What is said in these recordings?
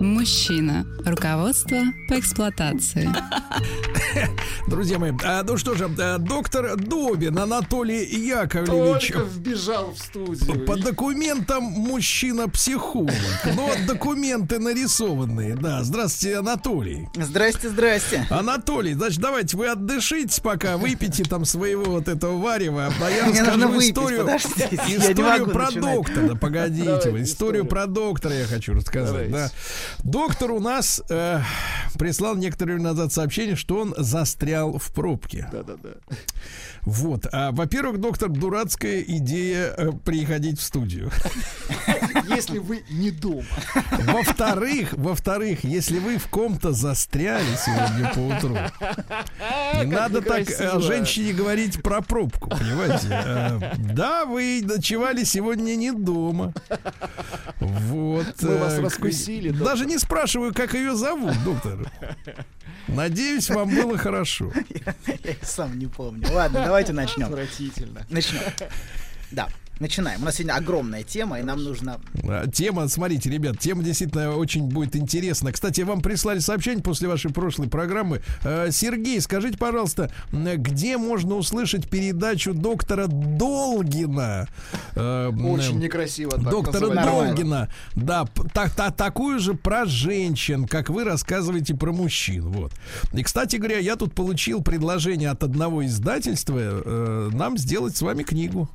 Мужчина. Руководство по эксплуатации. Друзья мои, а, ну что же, а, доктор Добин Анатолий Яковлевич Только вбежал в студию. по документам мужчина-психолог. Но документы нарисованные. Да, здравствуйте, Анатолий. Здрасте, здрасте. Анатолий, значит, давайте вы отдышитесь пока, выпейте там своего вот этого варева, а я Мне расскажу нужно выпить, историю, подождите, историю про начинать. доктора. Погодите Давайте вы, историю историю. про доктора я хочу рассказать. Да. Доктор у нас э, прислал некоторое время назад сообщение, что он застрял в пробке. Да-да-да. Вот. А, во-первых, доктор, дурацкая идея э, приходить в студию. Если вы не дома. Во-вторых, во-вторых, если вы в ком-то застряли сегодня по утру, не надо так о женщине говорить про пробку, понимаете? Э, Да, вы ночевали сегодня не дома. Вот. Мы вас раскусили, доктор. Даже не спрашиваю, как ее зовут, доктор. Надеюсь, вам было хорошо. Я и сам не помню. Ладно, давайте начнем. Отвратительно. Начнем. Да, начинаем. У нас сегодня огромная тема, и нам нужно... А, Тема, смотрите, ребят, тема действительно очень будет интересна. Кстати, вам прислали сообщение после вашей прошлой программы. Э, Сергей, скажите, пожалуйста, где можно услышать передачу доктора Долгина? Э, Очень некрасиво так Доктора. Долгина, да, так, та- такую же про женщин, как вы рассказываете про мужчин, вот. И, кстати говоря, я тут получил предложение от одного издательства э, нам сделать с вами книгу.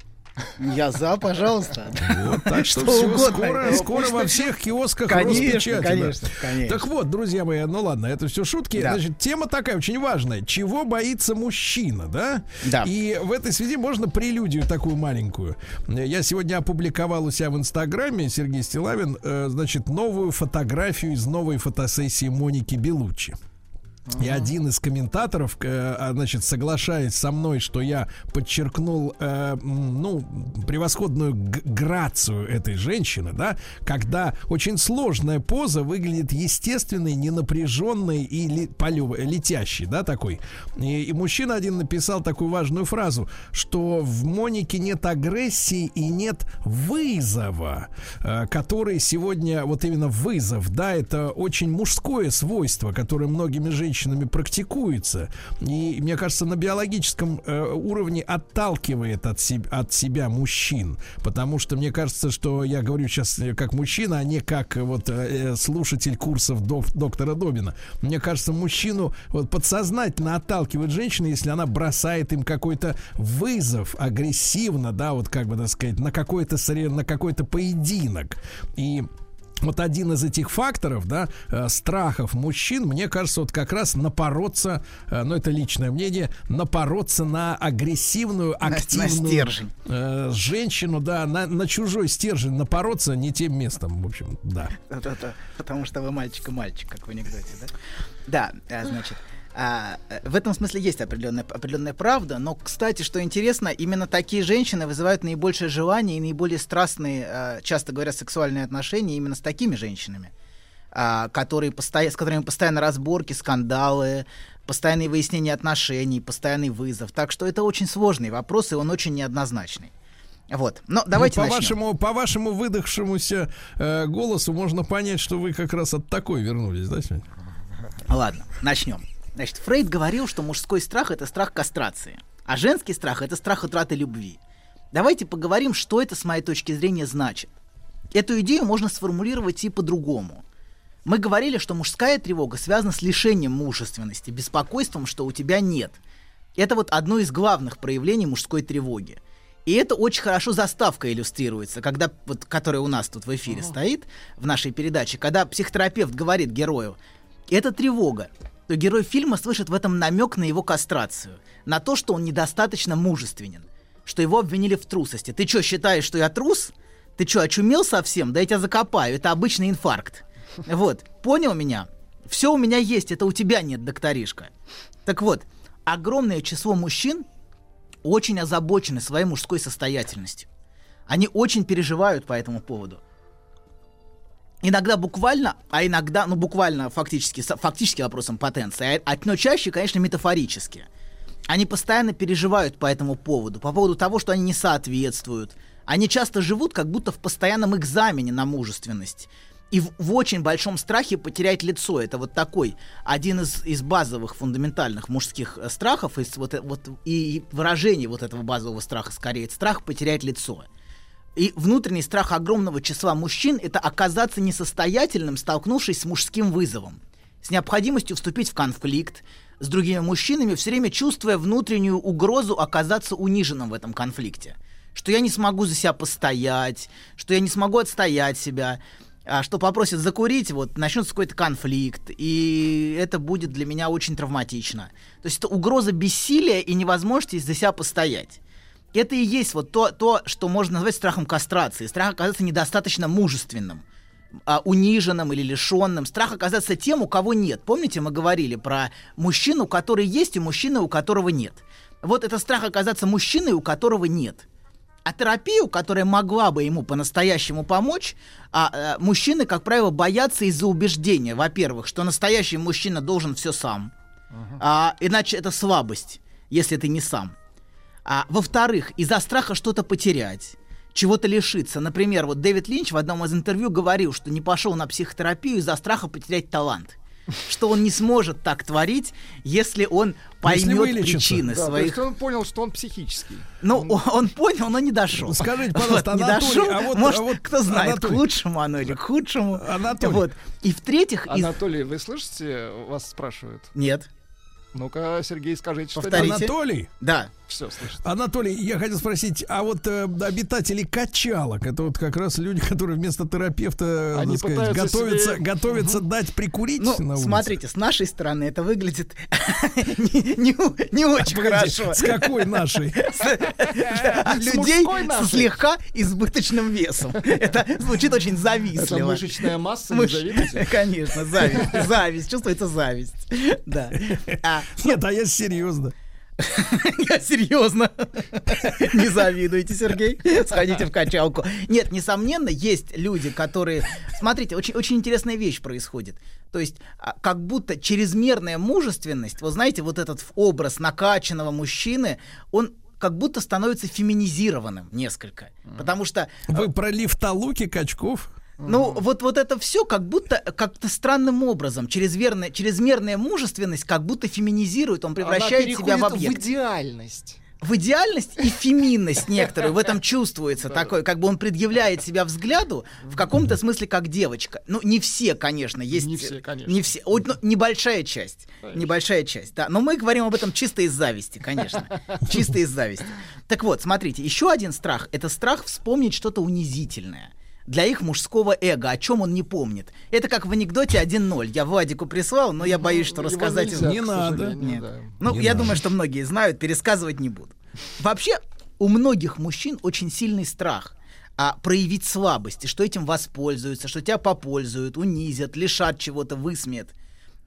Я за, пожалуйста. Вот, так что, Что всё, угодно. скоро, Ну, скоро во всех киосках Конечно, Роспечати, да. конечно, конечно. Так вот, друзья мои, ну ладно, это все шутки. Да. Значит, тема такая очень важная. Чего боится мужчина, да? Да. И в этой связи можно прелюдию такую маленькую. Я сегодня опубликовал у себя в Инстаграме, Сергей Стилавин, э, значит, новую фотографию из новой фотосессии Моники Белуччи. И один из комментаторов, э, а, значит, соглашаясь со мной, что я подчеркнул, э, ну, превосходную грацию этой женщины, да, когда очень сложная поза выглядит естественной, ненапряженной и ли, летящей, да, такой. И, и мужчина один написал такую важную фразу, что в Монике нет агрессии и нет вызова, э, который сегодня, вот именно вызов, да, это очень мужское свойство, которое многими женщинами практикуется. И мне кажется, на биологическом э, уровне отталкивает от, себ- от себя мужчин. Потому что мне кажется, что я говорю сейчас э, как мужчина, а не как э, вот э, слушатель курсов док- доктора Добина. Мне кажется, мужчину вот, подсознательно отталкивает женщина, если она бросает им какой-то вызов агрессивно, да, вот как бы так сказать, на какой-то на какой-то поединок. И вот один из этих факторов, да, э, страхов мужчин, мне кажется, вот как раз напороться, э, ну это личное мнение, напороться на агрессивную, На- на активную стержень. э, женщину, да, на, на чужой стержень напороться не тем местом, в общем, да. Потому что вы мальчик и мальчик, как в анекдоте, да? Да, а, значит, а, э, в этом смысле есть определенная, определенная правда, но, кстати, что интересно, именно такие женщины вызывают наибольшее желание и наиболее страстные, э, часто говоря, сексуальные отношения именно с такими женщинами, а, которые с которыми постоянно разборки, скандалы, постоянные выяснения отношений, постоянный вызов. Так что это очень сложный вопрос, и он очень неоднозначный. Вот. Но давайте Ну, по начнем. вашему, по вашему выдохшемуся э, голосу можно понять, что вы как раз от такой вернулись, да, сегодня? Ладно, начнем. Значит, Фрейд говорил, что мужской страх это страх кастрации, а женский страх это страх утраты любви. Давайте поговорим, что это с моей точки зрения значит. Эту идею можно сформулировать и по-другому. Мы говорили, что мужская тревога связана с лишением мужественности, беспокойством, что у тебя нет. Это вот одно из главных проявлений мужской тревоги. И это очень хорошо заставка иллюстрируется, когда, вот, которая у нас тут в эфире стоит, в нашей передаче, когда психотерапевт говорит герою, это тревога, то герой фильма слышит в этом намек на его кастрацию, на то, что он недостаточно мужественен, что его обвинили в трусости. Ты что, считаешь, что я трус? Ты что, очумел совсем? Да я тебя закопаю, это обычный инфаркт. Вот, понял меня? Все у меня есть, это у тебя нет, докторишка. Так вот, огромное число мужчин очень озабочены своей мужской состоятельностью. Они очень переживают по этому поводу. Иногда буквально, а иногда, ну буквально фактически, фактически вопросом потенции, а, но чаще, конечно, метафорически. Они постоянно переживают по этому поводу, по поводу того, что они не соответствуют. Они часто живут как будто в постоянном экзамене на мужественность. И в, в очень большом страхе потерять лицо. Это вот такой один из, из базовых фундаментальных мужских э, страхов, из вот, э- вот, и выражение вот этого базового страха скорее, страх потерять лицо. И внутренний страх огромного числа мужчин – это оказаться несостоятельным, столкнувшись с мужским вызовом, с необходимостью вступить в конфликт с другими мужчинами, все время чувствуя внутреннюю угрозу оказаться униженным в этом конфликте. Что я не смогу за себя постоять, что я не смогу отстоять себя, а, что попросят закурить, вот начнется какой-то конфликт, и это будет для меня очень травматично. То есть это угроза бессилия и невозможности за себя постоять. Это и есть вот то, то, что можно назвать страхом кастрации. Страх оказаться недостаточно мужественным, а, униженным или лишенным. Страх оказаться тем, у кого нет. Помните, мы говорили про мужчину, который есть, и мужчину, у которого нет. Вот это страх оказаться мужчиной, у которого нет. А терапию, которая могла бы ему по-настоящему помочь, а, а, мужчины, как правило, боятся из-за убеждения, во-первых, что настоящий мужчина должен все сам, а, иначе это слабость, если ты не сам. А, во-вторых, из-за страха что-то потерять, чего-то лишиться. Например, вот Дэвид Линч в одном из интервью говорил, что не пошел на психотерапию из-за страха потерять талант. Что он не сможет так творить, если он Если поймет вылечится. причины Да, то своих. есть он понял, что он психический. Ну, он, он понял, но не дошел. Скажите, пожалуйста, не Анатолий, дошел. а вот- Может, а вот, кто знает, Анатолий. к лучшему оно или к худшему. Анатолий. Вот. И в-третьих, из... Анатолий, вы слышите? Вас спрашивают. Нет. Ну-ка, Сергей, скажите, что Повторите. Анатолий, Да. Все, слышите. Анатолий, я хотел спросить, а вот э, обитатели качалок, это вот как раз люди, которые вместо терапевта, Они так сказать, пытаются готовятся, себе- готовятся дать прикурить Ну, на улице? смотрите, с нашей стороны это выглядит не, не у- не очень Погоди, хорошо. С какой нашей? С- Людей с слегка избыточным весом. Это звучит очень Это завистливо. мышечная масса, не Мыш-? Конечно, зависть. Зависть. Чувствуется зависть. Да. А, Нет, а я серьезно. Я серьезно. Не завидуйте, Сергей. Сходите в качалку. Нет, несомненно, есть люди, которые... Смотрите, очень, очень интересная вещь происходит. То есть, а, как будто чрезмерная мужественность, вы знаете, вот этот образ накачанного мужчины, он как будто становится феминизированным несколько. Потому что Вы про лифтолуки качков? Ну, вот, вот это все как будто как-то странным образом, чрезмерная, чрезмерная мужественность как будто феминизирует, он превращает себя в объект. в идеальность. в идеальность и феминность некоторую в этом чувствуется такой, как бы он предъявляет себя взгляду в каком-то смысле как девочка. Ну, не все, конечно, есть... Не все, конечно. Не все, ну, небольшая часть. Небольшая часть, да. Но мы говорим об этом чисто из зависти, конечно. Чисто из зависти. Так вот, смотрите, еще один страх — это страх вспомнить что-то унизительное для их мужского эго, о чем он не помнит. Это как в анекдоте 1-0. Я Владику прислал, но я боюсь, что Его рассказать... нельзя, Не надо. Нет. да. Ну, Не я надо. думаю, что многие знают, пересказывать не буду. Вообще, у многих мужчин очень сильный страх а, проявить слабость, и что этим воспользуются, что тебя попользуют, унизят, лишат чего-то, высмеют.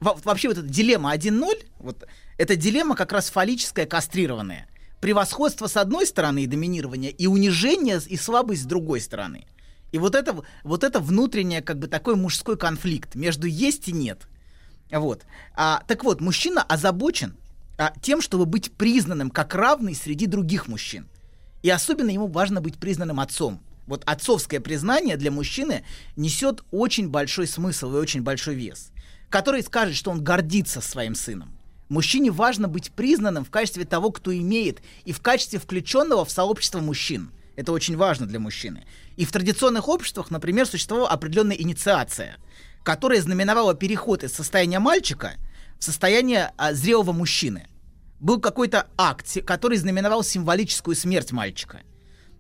Во- вообще вот эта дилемма 1-0, вот, это дилемма как раз фаллическая, кастрированная. Превосходство с одной стороны и доминирование, и унижение и слабость с другой стороны. И вот это, вот это внутреннее, как бы такой мужской конфликт между есть и нет. Вот. А, так вот, мужчина озабочен а, тем, чтобы быть признанным как равный среди других мужчин. И особенно ему важно быть признанным отцом. Вот отцовское признание для мужчины несет очень большой смысл и очень большой вес, который скажет, что он гордится своим сыном. Мужчине важно быть признанным в качестве того, кто имеет, и в качестве включенного в сообщество мужчин. Это очень важно для мужчины. И в традиционных обществах, например, существовала определенная инициация, которая знаменовала переход из состояния мальчика в состояние а, зрелого мужчины. Был какой-то акт, который знаменовал символическую смерть мальчика.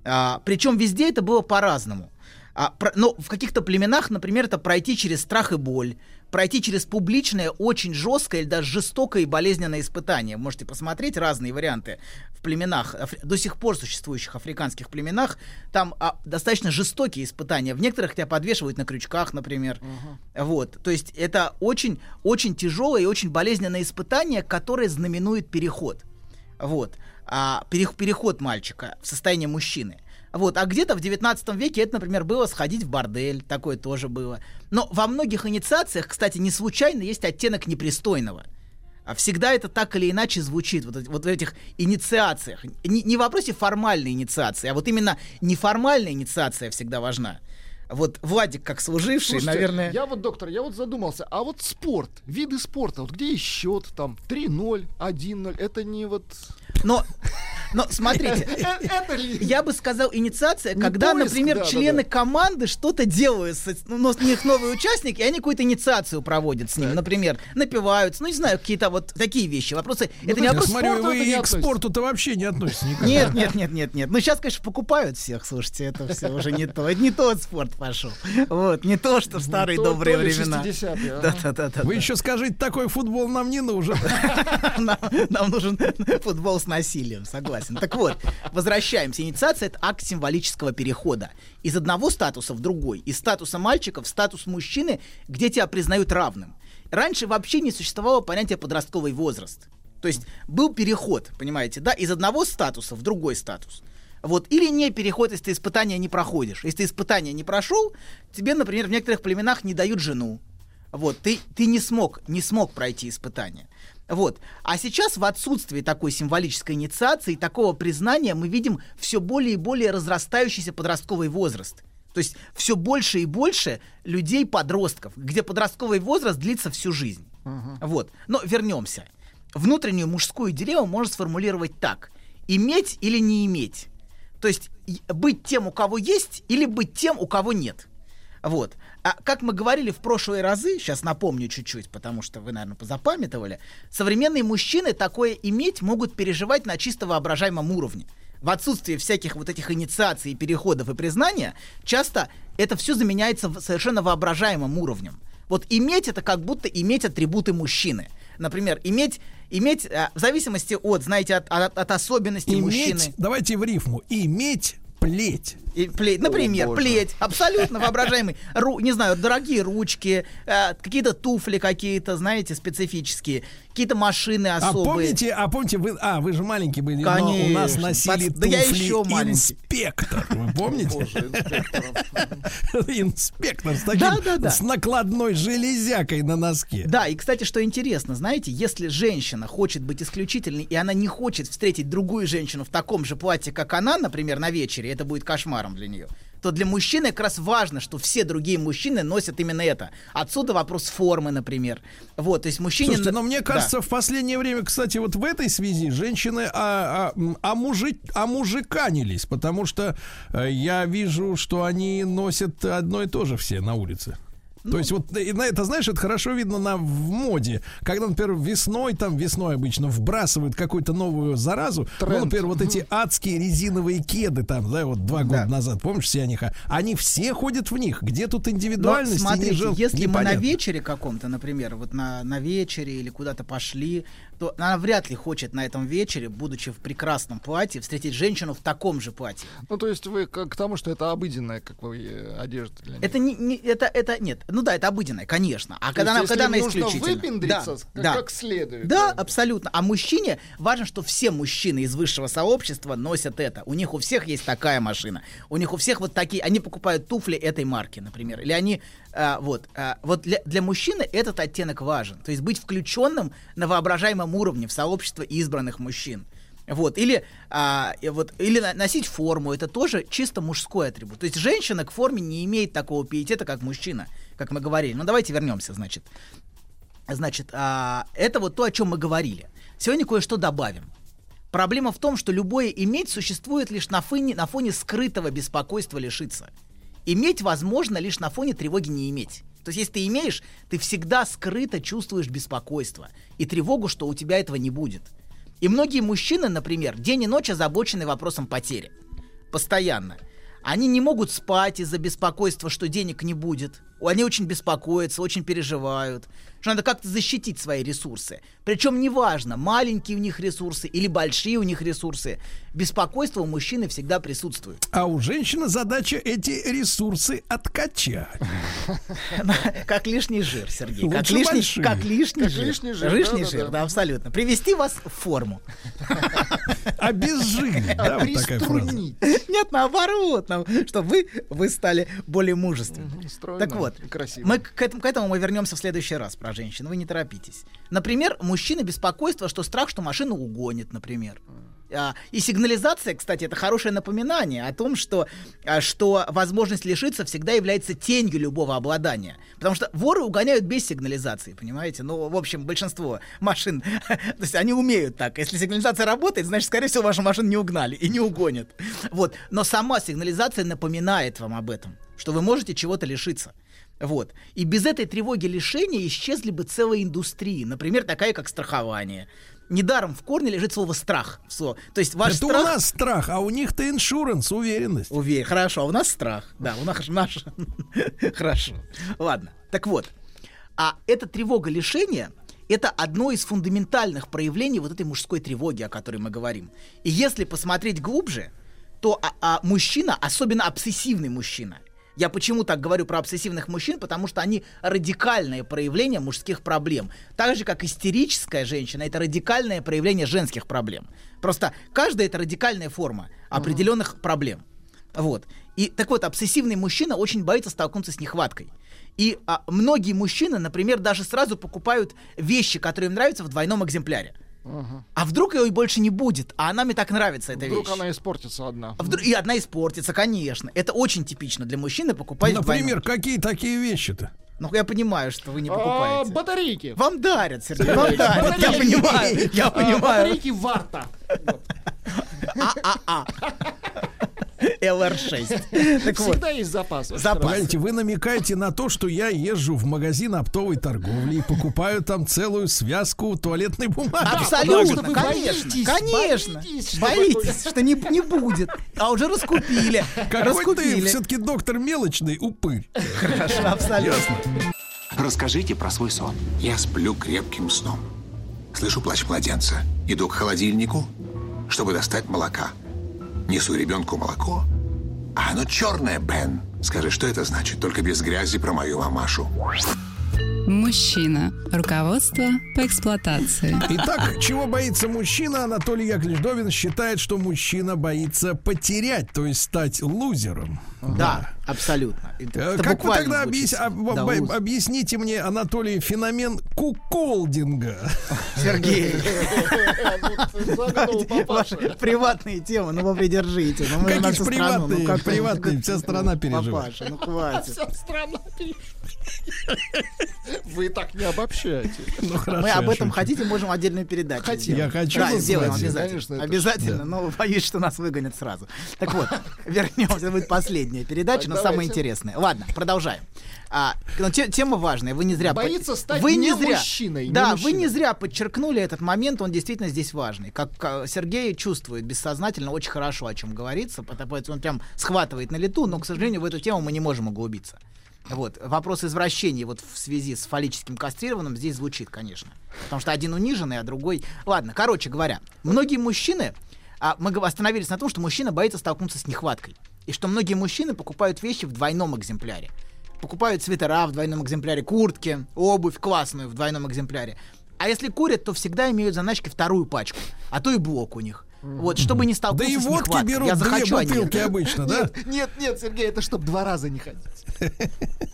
А, причем везде это было по-разному. А, про- но в каких-то племенах, например, это пройти через страх и боль, пройти через публичное, очень жесткое или даже жестокое и болезненное испытание. Можете посмотреть разные варианты в племенах, до сих пор существующих африканских племенах. Там а, достаточно жестокие испытания. В некоторых тебя подвешивают на крючках, например. Вот. То есть это очень, очень тяжелое и очень болезненное испытание, которое знаменует переход. Вот. А, перех- переход мальчика в состояние мужчины. Вот, а где-то в 19 веке это, например, было сходить в бордель, такое тоже было. Но во многих инициациях, кстати, не случайно есть оттенок непристойного. А всегда это так или иначе звучит, вот, вот в этих инициациях. Не, не в вопросе формальной инициации, а вот именно неформальная инициация всегда важна. Вот Владик, как служивший, Слушайте, наверное... Я вот, доктор, я вот задумался, а вот спорт, виды спорта, вот где есть счет, там, 3-0, 1-0, это не вот... Но, но смотрите, Э. Я бы сказал, инициация, когда, например, члены команды что-то делают, ну, но у них новые участники, и они какую-то инициацию проводят с ним. Например, напиваются, ну, не знаю, какие-то вот такие вещи. Вопросы. это не Я вопрос... смотрю, вы и к спорту-то вообще не относитесь. Нет, нет, нет, нет, нет. Ну, сейчас, конечно, покупают всех, слушайте, это все уже не то. Не тот спорт пошел. Вот, не то, что в старые добрые времена. 60-е, ага. Да, да, да, да. Вы еще скажите, такой футбол нам не нужен. нам нужен футбол с насилием, согласен. Так вот, возвращаемся. Инициация — это акт символического перехода. Из одного статуса в другой. Из статуса мальчика в статус мужчины, где тебя признают равным. Раньше вообще не существовало понятия подростковый возраст. То есть был переход, понимаете, да, из одного статуса в другой статус. Вот, или не переход, если ты испытания не проходишь. Если ты испытания не прошел, тебе, например, в некоторых племенах не дают жену. Вот, ты, ты не смог, не смог пройти испытание. Вот. А сейчас в отсутствии такой символической инициации, такого признания, мы видим все более и более разрастающийся подростковый возраст. То есть все больше и больше людей-подростков, где подростковый возраст длится всю жизнь. Вот. Но вернемся. Внутреннюю мужскую дилемму можно сформулировать так. Иметь или не иметь. То есть быть тем, у кого есть, или быть тем, у кого нет. Вот. А как мы говорили в прошлые разы, сейчас напомню чуть-чуть, потому что вы, наверное, позапамятовали, современные мужчины такое иметь могут переживать на чисто воображаемом уровне. В отсутствии всяких вот этих инициаций, переходов и признания, часто это все заменяется совершенно воображаемым уровнем. Вот иметь это как будто иметь атрибуты мужчины. Например, иметь, иметь а, в зависимости от, знаете, от, от- от особенностей мужчины. Иметь, давайте в рифму, иметь плеть. И плеть, например, боже. плеть, абсолютно воображаемый. Ру, не знаю, дорогие ручки, э, какие-то туфли какие-то, знаете, специфические, какие-то машины А особые. помните, а помните, вы, а, вы же маленький были, но у нас Конечно. носили Пац- да я туфли еще маленький. инспектор, вы помните? Инспектор с таким, с накладной железякой на носке. Да, и, кстати, что интересно, знаете, если женщина хочет быть исключительной, и она не хочет встретить другую женщину в таком же платье, как она, например, на вечере, это будет кошмаром для нее, то для мужчины как раз важно, что все другие мужчины носят именно это. Отсюда вопрос формы, например. Вот, то есть мужчине... Слушайте, но мне Да. кажется, в последнее время, кстати, вот в этой связи женщины а, а, м, омужи- омужиканились, потому что э, я вижу, что они носят одно и то же все на улице. Ну, То есть вот это, знаешь, это хорошо видно на, в моде. Когда, например, весной, там весной обычно вбрасывают какую-то новую заразу. Ну, Тренд. например, вот эти адские резиновые кеды там, да, вот два года Да. назад, помнишь, все они, они все ходят в них. Где тут Но индивидуальность? и смотрите, жел- если мы на непонятно. вечере каком-то, например, вот на, на вечере или куда-то пошли, то она вряд ли хочет на этом вечере, будучи в прекрасном платье, встретить женщину в таком же платье. Ну, то есть вы к, к тому, что это обыденная, как вы, э, одежда для них. Это не, не- это, это нет. Ну да, это обыденное, конечно. А То когда есть, она, когда она исключительно. выпендриться да, как, да. как следует. Да, абсолютно. А мужчине важно, что все мужчины из высшего сообщества носят это. У них у всех есть такая машина. У них у всех вот такие. Они покупают туфли этой марки, например. Или они а, вот а, вот для, для мужчины этот оттенок важен. То есть быть включенным на воображаемом уровне в сообщество избранных мужчин. Вот, или, а, вот, или носить форму, это тоже чисто мужской атрибут. То есть женщина к форме не имеет такого пиетета, как мужчина, как мы говорили. Ну, давайте вернемся, значит. Значит, а, это вот то, о чем мы говорили. Сегодня кое-что добавим. Проблема в том, что любое иметь существует лишь на фоне, на фоне скрытого беспокойства лишиться. Иметь возможно лишь на фоне тревоги не иметь. То есть, если ты имеешь, ты всегда скрыто чувствуешь беспокойство и тревогу, что у тебя этого не будет. И многие мужчины, например, день и ночь озабочены вопросом потери. Постоянно. Они не могут спать из-за беспокойства, что денег не будет. Они очень беспокоятся, очень переживают, что надо как-то защитить свои ресурсы. Причем неважно, маленькие у них ресурсы или большие у них ресурсы, беспокойство у мужчины всегда присутствует. А у женщины задача эти ресурсы откачать. Как лишний жир, Сергей. Как лишний, как лишний жир. лишний жир, Лишний да-да-да. жир, да, абсолютно. Привести вас в форму. Обезжирить, да, вот такая фраза. Приструнить. Нет, наоборот, чтобы вы, вы стали более мужественны. Мгм, стройно Так вот, и красиво. мы к этому, к этому мы вернемся в следующий раз про женщин. Вы не торопитесь. Например, мужчина беспокойство, что страх, что машину угонит, например. А, И сигнализация, кстати, это хорошее напоминание о том, что, а, что возможность лишиться всегда является тенью любого обладания. Потому что воры угоняют без сигнализации, понимаете? Ну, в общем, большинство машин, то есть они умеют так. Если сигнализация работает, значит, скорее всего, вашу машину не угнали и не угонят. Вот. Но сама сигнализация напоминает вам об этом, что вы можете чего-то лишиться. Вот. И без этой тревоги лишения исчезли бы целые индустрии. Например, такая, как страхование. Недаром в корне лежит слово страх. То есть ваш Это страх... у нас страх, а у них-то иншуранс, уверенность. Уверен. Хорошо, а у нас страх. Да, у нас наш. Хорошо. Ладно. Так вот. А эта тревога лишения это одно из фундаментальных проявлений вот этой мужской тревоги, о которой мы говорим. И если посмотреть глубже, то а, а мужчина, особенно обсессивный мужчина, я почему так говорю про обсессивных мужчин? Потому что они радикальное проявление мужских проблем. Так же, как истерическая женщина, это радикальное проявление женских проблем. Просто каждая это радикальная форма определенных проблем. Вот. И так вот, обсессивный мужчина очень боится столкнуться с нехваткой. И а, многие мужчины, например, даже сразу покупают вещи, которые им нравятся в двойном экземпляре. А вдруг ее и больше не будет, а она мне так нравится, эта Вдруг вещь. она испортится одна. А вдруг- И одна испортится, конечно. Это очень типично для мужчины покупать. Например, какие такие вещи-то? Ну, я понимаю, что вы не А, покупаете. батарейки. Вам дарят, Сергей, вам дарят. Я понимаю, я А, понимаю. Батарейки варта. А-а-а. LR6. Так вот, Всегда есть запас. запас. Погодите, вы намекаете на то, что я езжу в магазин оптовой торговли и покупаю там целую связку туалетной бумаги. Абсолютно, что вы конечно, боитесь, конечно. боитесь, что Боитесь, что не, не будет. А уже раскупили. Какой ты раскупили. все-таки доктор мелочный упырь. Хорошо, абсолютно. Расскажите про свой сон. Я сплю крепким сном. Слышу плач младенца. Иду к холодильнику, чтобы достать молока. Несу ребенку молоко. А оно черное, Бен. Скажи, что это значит? Только без грязи про мою мамашу. Мужчина. Руководство по эксплуатации. Итак, чего боится мужчина? Анатолий Яковлевич Довин считает, что мужчина боится потерять, то есть стать лузером. Да, абсолютно. Это, это Как вы тогда объяс- об- Да, об- луз. объясните мне, Анатолий, феномен куколдинга? Сергей, приватные темы, ну вы придержите. Ну, Какие ну, приватные, как- приватные, вся страна переживает. Папаша, ну хватит. Вся страна пишет. Вы так не обобщаете. Ну, хорошо, Мы об этом шучу. хотите, можем отдельную передачу Хотим. Я хочу Да, сделаем обязательно. Конечно, это обязательно, но боюсь, что нас выгонят сразу. Так вот, вернемся, это будет последняя передача, но самая интересная. Ладно, продолжаем. А, но те- тема важная, вы не зря... под- Боится стать вы не зря, мужчиной, не Да, вы мужчиной. не зря подчеркнули этот момент, он действительно здесь важный. Как а, Сергей чувствует бессознательно очень хорошо, о чем говорится, потому поэтому он прям схватывает на лету, но, к сожалению, в эту тему мы не можем углубиться. Вот. Вопрос извращения вот в связи с фаллическим кастрированным здесь звучит, конечно. Потому что один униженный, а другой... Ладно, короче говоря, многие мужчины... А мы остановились на том, что мужчина боится столкнуться с нехваткой. И что многие мужчины покупают вещи в двойном экземпляре. Покупают свитера в двойном экземпляре, куртки, обувь классную в двойном экземпляре. А если курят, то всегда имеют заначки вторую пачку, а то и блок у них. Вот, чтобы не Да столкнуться и с водки нехваткой. берут Я две захочу, а нет. бутылки обычно, да? Нет, нет, нет, Сергей, это чтобы два раза не ходить.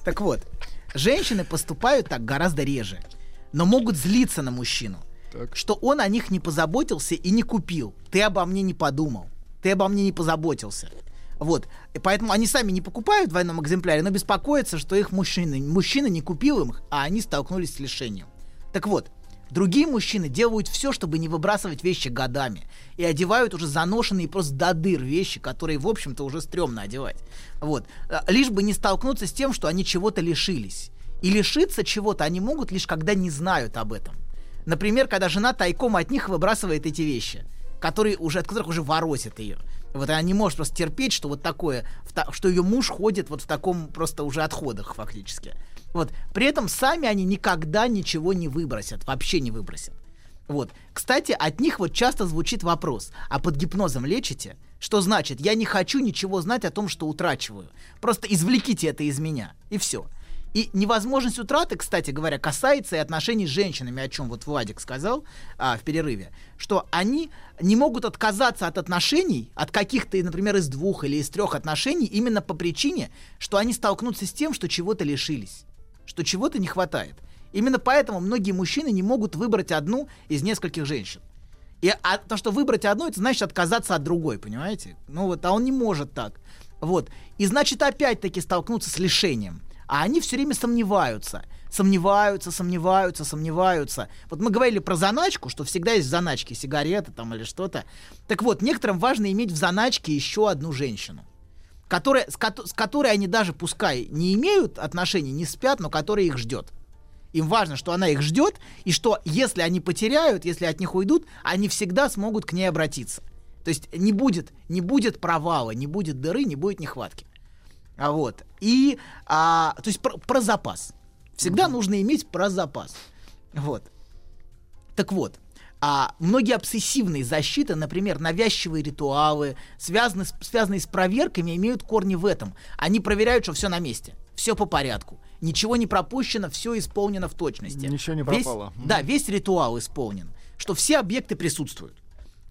Так вот, женщины поступают так гораздо реже, но могут злиться на мужчину, Так. что он о них не позаботился и не купил. Ты обо мне не подумал, ты обо мне не позаботился. Вот, и поэтому они сами не покупают в двойном экземпляре, но беспокоятся, что их мужчина, мужчина не купил им, а они столкнулись с лишением. Так вот, другие мужчины делают все, чтобы не выбрасывать вещи годами. И одевают уже заношенные просто до дыр вещи, которые, в общем-то, уже стрёмно одевать. Вот. А, Лишь бы не столкнуться с тем, что они чего-то лишились. И лишиться чего-то они могут лишь когда не знают об этом. Например, когда жена тайком от них выбрасывает эти вещи, которые уже, от которых уже воротит ее. Вот она не может просто терпеть, что вот такое, что ее муж ходит вот в таком просто уже отходах фактически. Вот. При этом сами они никогда ничего не выбросят, вообще не выбросят. Вот. Кстати, от них вот часто звучит вопрос, а под гипнозом лечите? Что значит, я не хочу ничего знать о том, что утрачиваю. Просто извлеките это из меня, и все. И невозможность утраты, кстати говоря, касается и отношений с женщинами, о чем вот Владик сказал а, в перерыве, что они не могут отказаться от отношений, от каких-то, например, из двух или из трех отношений, именно по причине, что они столкнутся с тем, что чего-то лишились, что чего-то не хватает. Именно поэтому многие мужчины не могут выбрать одну из нескольких женщин. И а, то, что выбрать одну, это значит отказаться от другой, понимаете? Ну вот, а он не может так. Вот. И значит, опять-таки столкнуться с лишением. А они все время сомневаются. Сомневаются, сомневаются, сомневаются. Вот мы говорили про заначку, что всегда есть в заначке сигареты там или что-то. Так вот, некоторым важно иметь в заначке еще одну женщину. Которая, с, ко- с которой они даже, пускай не имеют отношений, не спят, но которая их ждет. Им важно, что она их ждет, и что если они потеряют, если от них уйдут, они всегда смогут к ней обратиться. То есть не будет, не будет провала, не будет дыры, не будет нехватки. А вот. И, а, то есть про, про запас. Всегда нужно иметь про запас. Вот. Так вот, а многие обсессивные защиты, например, навязчивые ритуалы, связанные с, связанные с проверками, имеют корни в этом. Они проверяют, что все на месте, все по порядку, ничего не пропущено, все исполнено в точности. Ничего не Весь- пропало. да, весь ритуал исполнен, что все объекты присутствуют.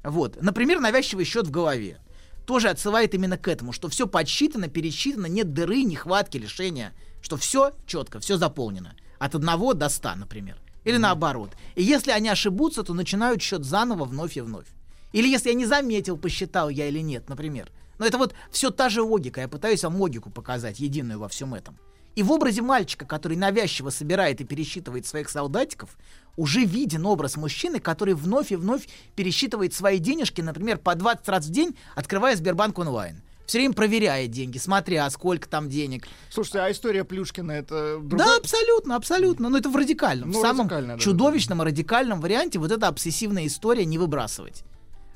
Вот. Например, навязчивый счет в голове. Тоже отсылает именно к этому, что все подсчитано, пересчитано, нет дыры, нехватки, лишения, что все четко, все заполнено. От 1 до 100, например. Или наоборот. И если они ошибутся, то начинают счет заново вновь и вновь. Или если я не заметил, посчитал я или нет, например. Но это вот все та же логика. Я пытаюсь вам логику показать, единую во всем этом. И в образе мальчика, который навязчиво собирает и пересчитывает своих солдатиков, уже виден образ мужчины, который вновь и вновь пересчитывает свои денежки, например, по 20 раз в день, открывая Сбербанк онлайн. Все время проверяя деньги, смотря, сколько там денег. Слушайте, а история Плюшкина это Да, другой? абсолютно, абсолютно. Но это в радикальном, Ну, в самом да, чудовищном и радикальном варианте вот эта обсессивная история не выбрасывать.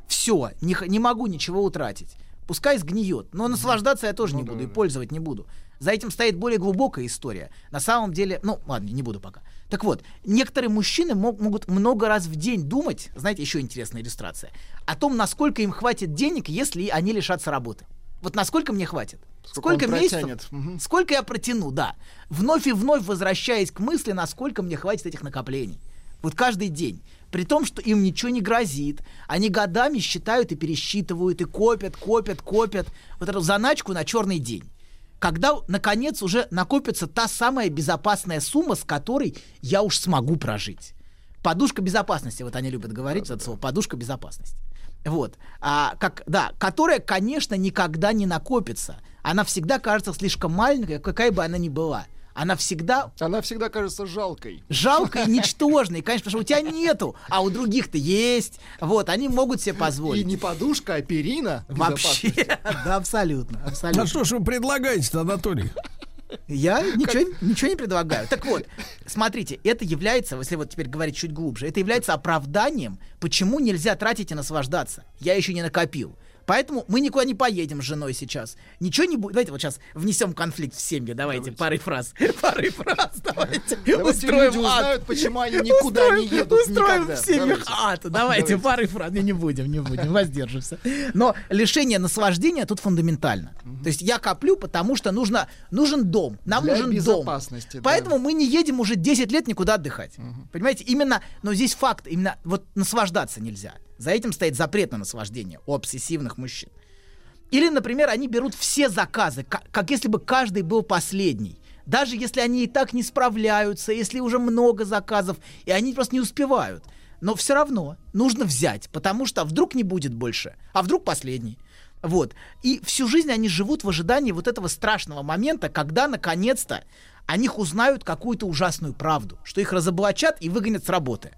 Все, не, не могу ничего утратить. Пускай сгниет, но наслаждаться я тоже Ну не да, буду и да. пользовать не буду. За этим стоит более глубокая история. На самом деле, ну ладно, не буду пока. Так вот, некоторые мужчины мог- могут много раз в день думать, знаете, еще интересная иллюстрация, о том, насколько им хватит денег, если они лишатся работы. Вот насколько мне хватит? Сколько он месяцев? Сколько я протяну, да. Вновь и вновь возвращаясь к мысли, насколько мне хватит этих накоплений. Вот каждый день. При том, что им ничего не грозит. Они годами считают и пересчитывают, и копят, копят, копят. Вот эту заначку на черный день. Когда, наконец, уже накопится та самая безопасная сумма, с которой я уж смогу прожить. Подушка безопасности, вот они любят говорить это слово, подушка безопасности. Вот. А, как, да, которая, конечно, никогда не накопится. Она всегда кажется слишком маленькой, какая бы она ни была. Она всегда Она всегда кажется жалкой. жалкой и ничтожной, конечно, потому что у тебя нету, а у других-то есть. Вот, они могут себе И позволить. не подушка, а перина. Вообще, да, абсолютно, Ну абсолютно. что ж вы предлагаете, Анатолий? Я ничего, ничего не предлагаю. Так вот, смотрите, это является, если вот теперь говорить чуть глубже, это является оправданием, почему нельзя тратить и наслаждаться. Я еще не накопил. Поэтому мы никуда не поедем с женой сейчас. Ничего не будет. Давайте вот сейчас внесем конфликт в семьи. Давайте, парой фраз. Парой фраз. Давайте. Давайте устроим люди ад. узнают, почему они никуда не едут Устроим никогда. в семьях Давайте. ад. Давайте, Давайте. парой фраз. Не, не будем, не будем, воздержимся. Но лишение наслаждения тут фундаментально. То есть я коплю, потому что нужно, нужен дом. Нам Для нужен дом. безопасности, да. Поэтому мы не едем уже 10 лет никуда отдыхать. Понимаете, именно, но здесь факт, именно вот наслаждаться нельзя. За этим стоит запрет на наслаждение у обсессивных мужчин. Или, например, они берут все заказы, как, если бы каждый был последний. Даже если они и так не справляются, если уже много заказов, и они просто не успевают. Но все равно нужно взять, потому что вдруг не будет больше, а вдруг последний. Вот. И всю жизнь они живут в ожидании вот этого страшного момента, когда наконец-то о них узнают какую-то ужасную правду, что их разоблачат и выгонят с работы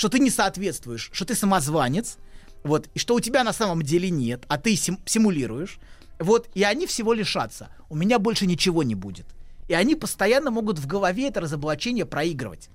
что ты не соответствуешь, что ты самозванец, вот, и что у тебя на самом деле нет, а ты сим- симулируешь, вот, и они всего лишатся. У меня больше ничего не будет. И они постоянно могут в голове это разоблачение проигрывать.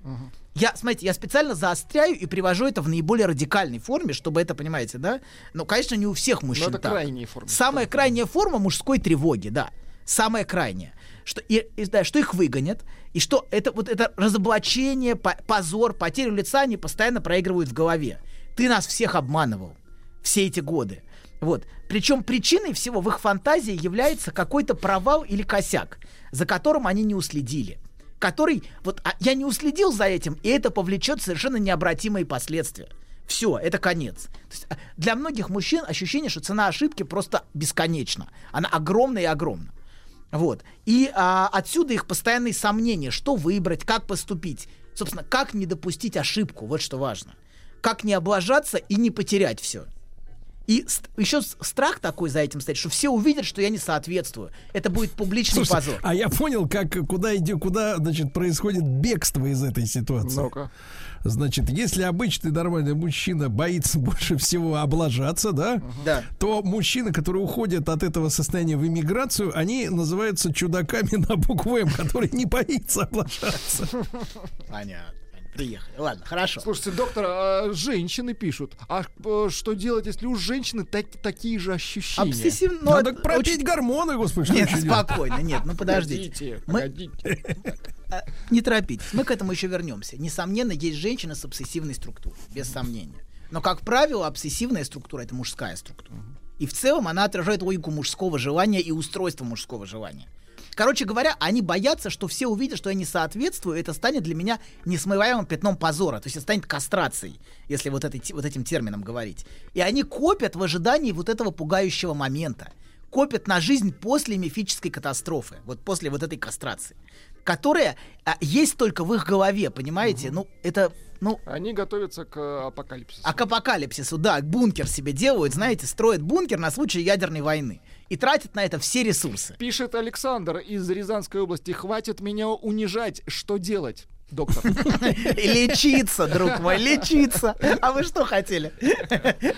Я, смотрите, я специально заостряю и привожу это в наиболее радикальной форме, чтобы это, понимаете, да? Но, конечно, не у всех мужчин это так. крайняя форма. Самая крайняя форма мужской тревоги, да. Самая крайняя. Что, и, и, да, что их выгонят, и что это вот это разоблачение, по- позор, потерю лица они постоянно проигрывают в голове. Ты нас всех обманывал все эти годы. Вот. Причем причиной всего в их фантазии является какой-то провал или косяк, за которым они не уследили. Который, вот а, я не уследил за этим, и это повлечет совершенно необратимые последствия. Все, это конец. Есть, а, для многих мужчин ощущение, что цена ошибки просто бесконечна. Она огромна и огромна. Вот. И а, отсюда их постоянные сомнения, что выбрать, как поступить. Собственно, как не допустить ошибку, вот что важно. Как не облажаться и не потерять все. И ст- еще страх такой за этим стоит, что все увидят, что я не соответствую. Это будет публичный Слушайте, позор. а я понял, как куда идет, куда, значит, происходит бегство из этой ситуации. Ну-ка. Значит, если обычный нормальный мужчина боится больше всего облажаться, да, Да. то мужчины, которые уходят от этого состояния в иммиграцию, они называются чудаками на букву М, которые не боится облажаться. Понятно. Приехали. Ладно, хорошо. Слушайте, доктор, а женщины пишут. А э, что делать, если у женщины так- такие же ощущения? Обсессивно. ну, Надо это пропить очень- гормоны, господи, что Нет, спокойно, нет, ну подождите. Погодите, Мы- погодите. А, Не торопитесь, мы к этому еще вернемся. Несомненно, есть женщины с обсессивной структурой, без сомнения. Но, как правило, обсессивная структура это мужская структура. И в целом она отражает логику мужского желания и устройство мужского желания. Короче говоря, они боятся, что все увидят, что я не соответствую, и это станет для меня несмываемым пятном позора. То есть это станет кастрацией, если вот, этой, вот этим термином говорить. И они копят в ожидании вот этого пугающего момента. Копят на жизнь после мифической катастрофы, вот после вот этой кастрации, которая а, есть только в их голове, понимаете? Ну, это, ну, Они готовятся к э, апокалипсису. а к апокалипсису, да, бункер себе делают, знаете, строят бункер на случай ядерной войны. И тратят на это все ресурсы. Пишет Александр из Рязанской области. Хватит меня унижать. Что делать, доктор? Лечиться, друг мой, лечиться. А вы что хотели?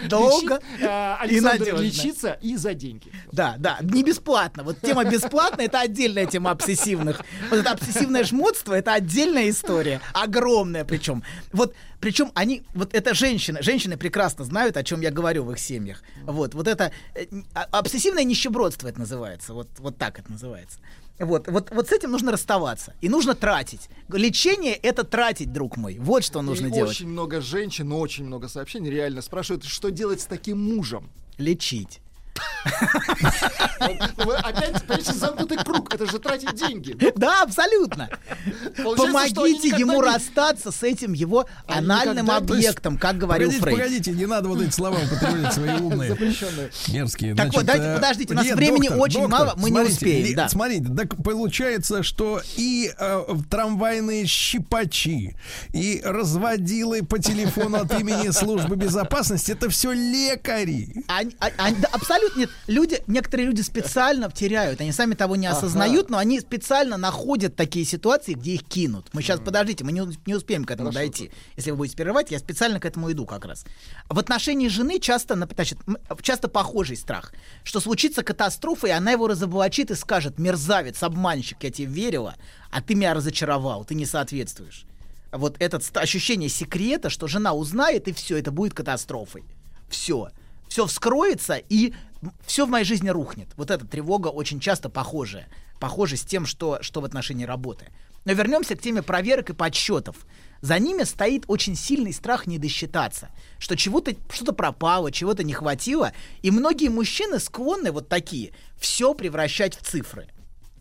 Долго э, и надежно. лечиться и за деньги. Да, да, не бесплатно. Вот тема бесплатно это отдельная тема обсессивных. Вот это обсессивное жмотство это отдельная история. Огромная причем. Вот причем они, вот это женщины, женщины прекрасно знают, о чем я говорю в их семьях. Вот, вот это э, а- обсессивное нищебродство это называется. Вот, вот так это называется. Вот, вот, вот с этим нужно расставаться. И нужно тратить. Лечение это тратить, друг мой. Вот что нужно И делать. очень много женщин, очень много сообщений реально спрашивают, что делать с таким мужем. Лечить. Вы опять, понимаете, замкнутый круг. Это же тратить деньги. Да, абсолютно. Помогите ему расстаться с этим его анальным объектом, как говорил Погодите, Фрейд. погодите, не надо вот эти слова употреблять свои умные. Запрещенные. Мерзкие. Так вот, дайте- э, подождите, у нас времени очень мало, мы не успеем. Смотрите, так получается, что и э, трамвайные щипачи, и разводилы по телефону от имени службы безопасности, это все лекари. Они- а- да, абсолютно нет. Люди, некоторые люди специально теряют. Они сами того не осознают, но они специально находят такие ситуации, где их кинут. Мы сейчас, подождите, мы не, не успеем к этому дойти. Если вы будете перерывать, я специально к этому иду как раз. В отношении жены часто, значит, часто похожий страх, что случится катастрофа, и она его разоблачит и скажет, мерзавец, обманщик, я тебе верила, а ты меня разочаровал, ты не соответствуешь. Вот это ощущение секрета, что жена узнает, и все, это будет катастрофой. Все. Все вскроется, и все в моей жизни рухнет. Вот эта тревога очень часто похожая. Похожа с тем, что, что в отношении работы. Но вернемся к теме проверок и подсчетов. За ними стоит очень сильный страх не досчитаться, что чего-то что-то пропало, чего-то не хватило, и многие мужчины склонны вот такие все превращать в цифры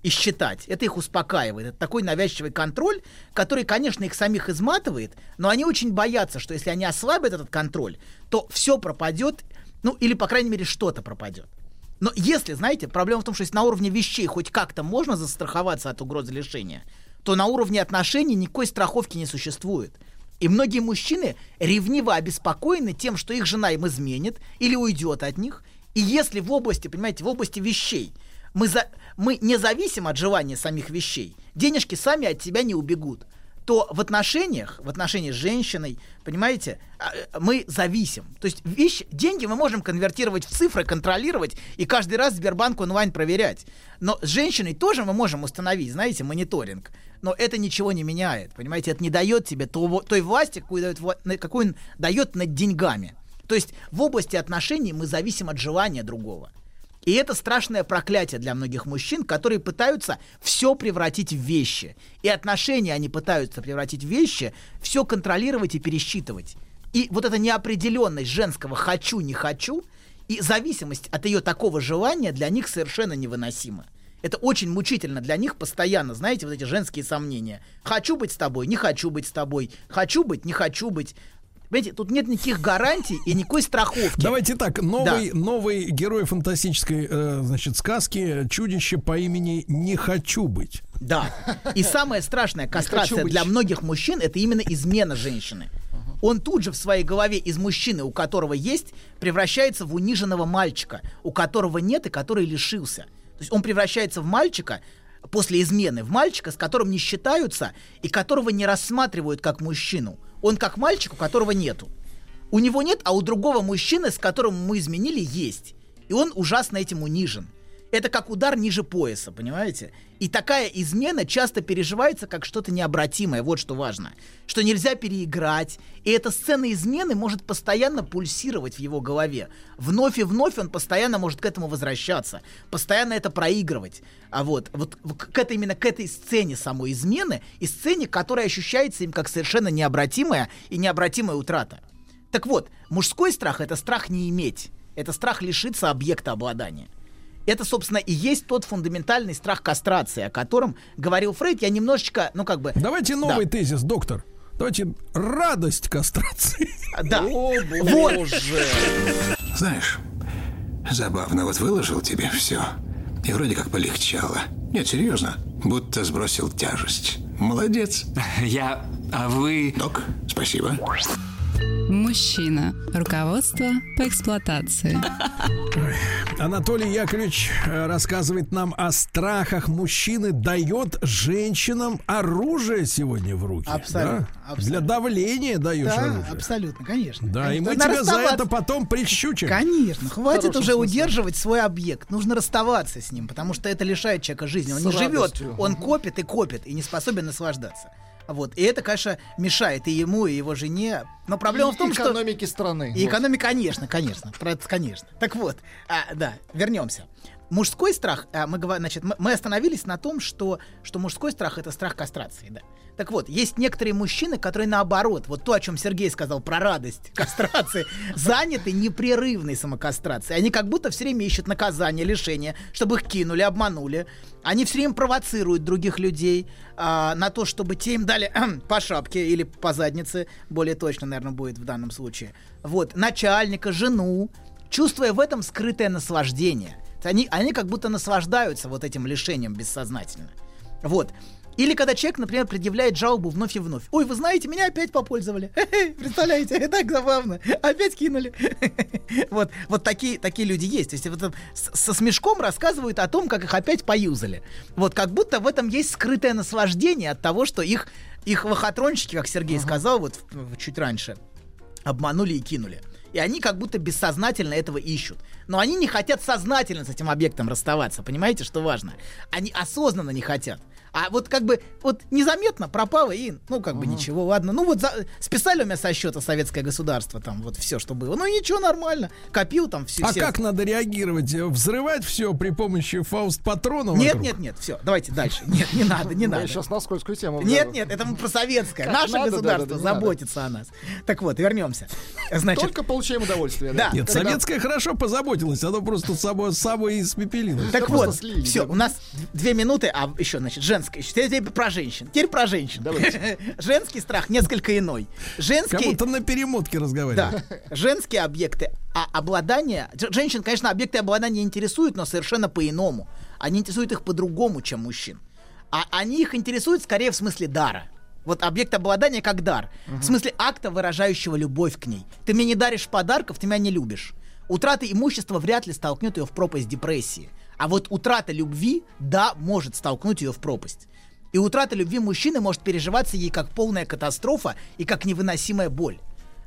и считать. Это их успокаивает. Это такой навязчивый контроль, который, конечно, их самих изматывает, но они очень боятся, что если они ослабят этот контроль, то все пропадет, ну или, по крайней мере, что-то пропадет. Но если, знаете, проблема в том, что если на уровне вещей хоть как-то можно застраховаться от угрозы лишения, то на уровне отношений никакой страховки не существует. И многие мужчины ревниво обеспокоены тем, что их жена им изменит или уйдет от них. И если в области, понимаете, в области вещей мы, за, мы не зависим от желания самих вещей, денежки сами от тебя не убегут, то в отношениях, в отношении с женщиной, понимаете, а, э, мы зависим. То есть вещи, деньги мы можем конвертировать в цифры, контролировать и каждый раз Сбербанк онлайн проверять. Но с женщиной тоже мы можем установить, знаете, мониторинг. Но это ничего не меняет, понимаете, это не дает тебе того, той власти, какую, дает, какую он дает над деньгами. То есть в области отношений мы зависим от желания другого. И это страшное проклятие для многих мужчин, которые пытаются все превратить в вещи. И отношения они пытаются превратить в вещи, все контролировать и пересчитывать. И вот эта неопределенность женского «хочу, не хочу» и зависимость от ее такого желания для них совершенно невыносима. Это очень мучительно для них постоянно, знаете, вот эти женские сомнения. Хочу быть с тобой, не хочу быть с тобой. Хочу быть, не хочу быть. Понимаете, тут нет никаких гарантий и никакой страховки. Давайте так, новый, новый герой фантастической, э, значит, сказки чудище по имени Не хочу быть. Да. И самая страшная кастрация для многих мужчин это именно измена женщины. Он тут же в своей голове из мужчины, у которого есть, превращается в униженного мальчика, у которого нет и который лишился. То есть он превращается в мальчика после измены, в мальчика, с которым не считаются и которого не рассматривают как мужчину. Он как мальчик, у которого нету. У него нет, а у другого мужчины, с которым мы изменили, есть. И он ужасно этим унижен. Это как удар ниже пояса, понимаете? И такая измена часто переживается как что-то необратимое, вот что важно. Что нельзя переиграть. И эта сцена измены может постоянно пульсировать в его голове. Вновь и вновь он постоянно может к этому возвращаться. Постоянно это проигрывать. А вот, вот к этой, именно к этой сцене самой измены и сцене, которая ощущается им как совершенно необратимая и необратимая утрата. Так вот, мужской страх это страх не иметь. Это страх лишиться объекта обладания. Это, собственно, и есть тот фундаментальный страх кастрации, о котором говорил Фрейд. Я немножечко, ну как бы... Давайте новый тезис, доктор. Давайте радость кастрации. Да. О, боже. Знаешь, забавно, вот выложил тебе все. И вроде как полегчало. Нет, серьезно, будто сбросил тяжесть. Молодец. Я... А вы... Док, спасибо. Мужчина. Руководство по эксплуатации. Анатолий Яковлевич э, рассказывает нам о страхах мужчины, дает женщинам оружие сегодня в руки. Абсолютно, да? абсолютно. Для давления даешь Да, оружие. абсолютно, конечно. Да, и Конечно. мы Надо тебя за это потом прищучим. Конечно, хватит уже смысле. удерживать свой объект. Нужно расставаться с ним, потому что это лишает человека жизни. Он С не живет, радостью. он копит и копит, и не способен наслаждаться. Вот. И это, конечно, мешает и ему, и его жене. Но проблема И в том, что... экономики страны. И Вот. экономика, конечно, конечно, про это, конечно. Так вот, а, да, вернемся. Мужской страх, а, мы, значит, мы остановились на том, что, что мужской страх это страх кастрации, да. Так вот, есть некоторые мужчины, которые наоборот, вот то, о чем Сергей сказал про радость кастрации, заняты непрерывной самокастрацией. Они как будто все время ищут наказание, лишение, чтобы их кинули, обманули. Они все время провоцируют других людей а, на то, чтобы те им дали по шапке или по заднице, более точно, наверное, будет в данном случае. Вот, начальника, жену, чувствуя в этом скрытое наслаждение. Они, они как будто наслаждаются вот этим лишением бессознательно. Вот. Или когда человек, например, предъявляет жалобу вновь и вновь. Ой, вы знаете, меня опять попользовали. Представляете, это так забавно. Опять кинули. Вот, вот такие, такие люди есть. То есть вот, со смешком рассказывают о том, как их опять поюзали. Вот как будто в этом есть скрытое наслаждение от того, что их, их лохотронщики, как Сергей сказал вот чуть раньше, обманули и кинули. И они как будто бессознательно этого ищут. Но они не хотят сознательно с этим объектом расставаться. Понимаете, что важно? Они осознанно не хотят. А вот как бы вот незаметно пропало и, ну, как бы ничего, ладно. Ну, вот за- списали у меня со счета советское государство, там вот все, что было. Ну, ничего, нормально. Копил там все. А как надо реагировать? Взрывать все при помощи фауст-патронов? Нет, вокруг? нет, нет, все, давайте дальше. Нет, не надо, не Я надо. сейчас на скользкую тему. Нет, нет, это мы про советское. Наше государство заботится о нас. Так вот, вернемся. Значит, Только получаем удовольствие. Да. Нет, советская хорошо позаботилась, оно просто само собой испепелилось. Так Всё вот, все, у нас две минуты, а еще, значит, женское. Еще. Теперь про женщин. Теперь про женщин. Женский страх несколько иной. Как Женский, будто на перемотке разговариваем. да, женские объекты, а обладание, женщин, конечно, объекты обладания интересуют, но совершенно по-иному. Они интересуют их по-другому, чем мужчин. А они их интересуют скорее в смысле дара. Вот объект обладания как дар. В смысле акта, выражающего любовь к ней. Ты мне не даришь подарков, ты меня не любишь. Утрата имущества вряд ли столкнет ее в пропасть депрессии. А вот утрата любви, да, может столкнуть ее в пропасть. И утрата любви мужчины может переживаться ей как полная катастрофа и как невыносимая боль.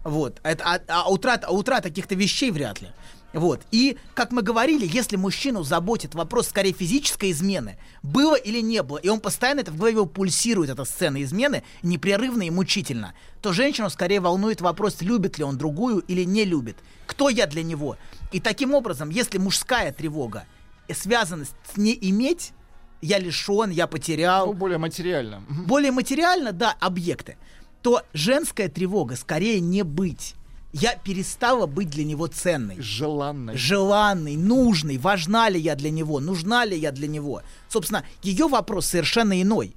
Вот. Это, а, а утрата, а утрата каких-то вещей вряд ли. Вот. И, как мы говорили, если мужчину заботит вопрос скорее физической измены, было или не было, и он постоянно это в голове пульсирует, эта сцена измены, непрерывно и мучительно, то женщину скорее волнует вопрос, любит ли он другую или не любит. Кто я для него? И таким образом, если мужская тревога связана с не иметь, я лишен, я потерял, Ну, более материально. Более материально, да, объекты, то женская тревога скорее не быть. Я перестала быть для него ценной Желанной. желанный, нужный, важна ли я для него, нужна ли я для него. Собственно, ее вопрос совершенно иной.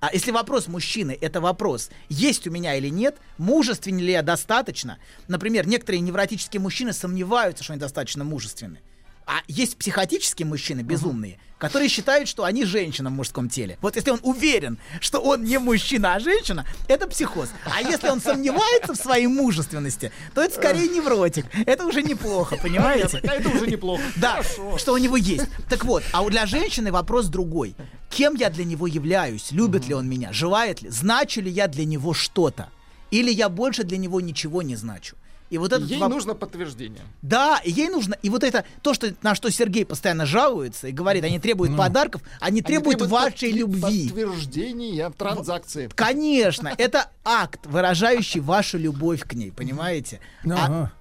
А если вопрос мужчины, это вопрос, есть у меня или нет, мужественен ли я достаточно. Например, некоторые невротические мужчины сомневаются, что они достаточно мужественны. А есть психотические мужчины, безумные, которые считают, что они женщина в мужском теле. Вот если он уверен, что он не мужчина, а женщина, это психоз. А если он сомневается в своей мужественности, то это скорее невротик. Это уже неплохо, понимаете? А это уже неплохо. Да, что у него есть. Так вот, а у- для женщины вопрос другой. Кем я для него являюсь? Любит ли он меня? Желает ли? Значу ли я для него что-то? Или я больше для него ничего не значу? И вот этот Ей воп- нужно подтверждение. Да, ей нужно. И вот это то, что на что Сергей постоянно жалуется и говорит, они требуют подарков, они требуют Они вашей подтвер- любви. Подтверждения транзакции. Конечно, это акт, выражающий вашу любовь к ней, понимаете? А- Ага.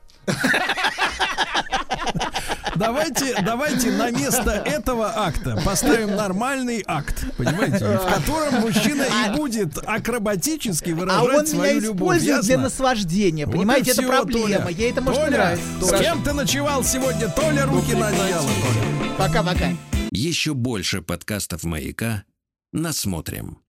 Давайте, давайте на место этого акта поставим нормальный акт, понимаете, в котором мужчина и будет акробатически А выражать он свою меня любовь. использует для ясно? наслаждения, Вот понимаете? и Это всё, проблема. Толя. Ей это может Толя, нравиться. С кем ты ночевал сегодня, Толя? Руки на одеяло, Толя. Пока-пока. Еще больше подкастов «Маяка» насмотрим.